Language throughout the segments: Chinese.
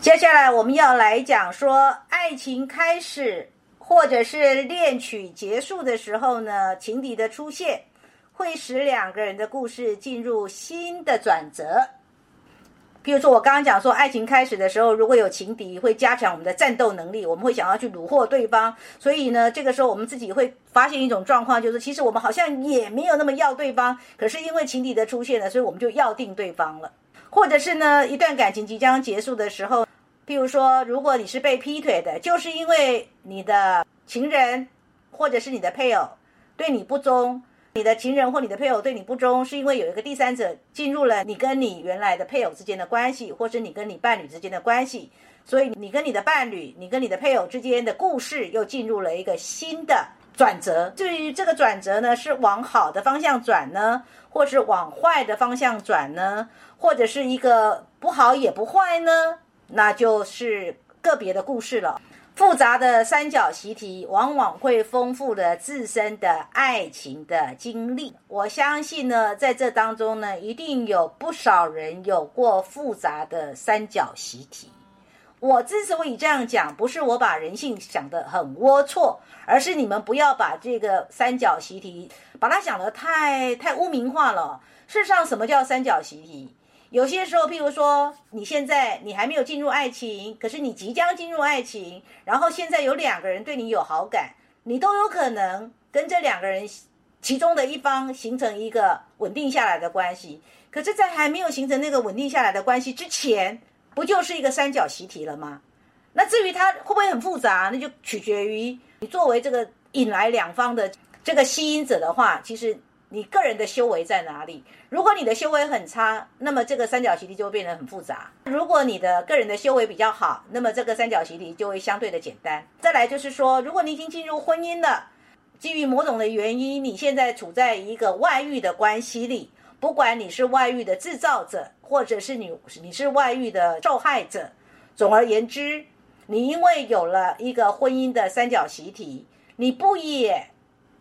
接下来我们要来讲说，爱情开始或者是恋曲结束的时候呢，情敌的出现会使两个人的故事进入新的转折。比如说，我刚刚讲说，爱情开始的时候，如果有情敌，会加强我们的战斗能力，我们会想要去虏获对方。所以呢，这个时候我们自己会发现一种状况，就是其实我们好像也没有那么要对方，可是因为情敌的出现了，所以我们就要定对方了。或者是呢，一段感情即将结束的时候，譬如说，如果你是被劈腿的，就是因为你的情人或者是你的配偶对你不忠。你的情人或你的配偶对你不忠，是因为有一个第三者进入了你跟你原来的配偶之间的关系，或是你跟你伴侣之间的关系，所以你跟你的伴侣、你跟你的配偶之间的故事又进入了一个新的转折。至于这个转折呢，是往好的方向转呢，或是往坏的方向转呢，或者是一个不好也不坏呢，那就是个别的故事了。复杂的三角习题往往会丰富了自身的爱情的经历。我相信呢，在这当中呢，一定有不少人有过复杂的三角习题。我之所以这样讲，不是我把人性想得很龌龊，而是你们不要把这个三角习题把它想得太太污名化了。事实上，什么叫三角习题？有些时候，譬如说，你现在你还没有进入爱情，可是你即将进入爱情，然后现在有两个人对你有好感，你都有可能跟这两个人其中的一方形成一个稳定下来的关系。可是，在还没有形成那个稳定下来的关系之前，不就是一个三角习题了吗？那至于它会不会很复杂，那就取决于你作为这个引来两方的这个吸引者的话，其实。你个人的修为在哪里？如果你的修为很差，那么这个三角形题就会变得很复杂；如果你的个人的修为比较好，那么这个三角形题就会相对的简单。再来就是说，如果你已经进入婚姻了，基于某种的原因，你现在处在一个外遇的关系里，不管你是外遇的制造者，或者是你你是外遇的受害者，总而言之，你因为有了一个婚姻的三角形题，你不也？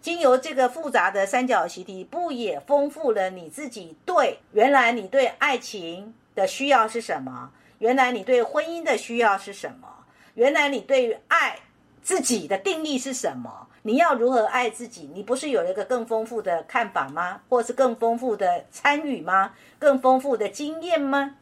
经由这个复杂的三角习题，不也丰富了你自己对原来你对爱情的需要是什么？原来你对婚姻的需要是什么？原来你对于爱自己的定义是什么？你要如何爱自己？你不是有了一个更丰富的看法吗？或是更丰富的参与吗？更丰富的经验吗？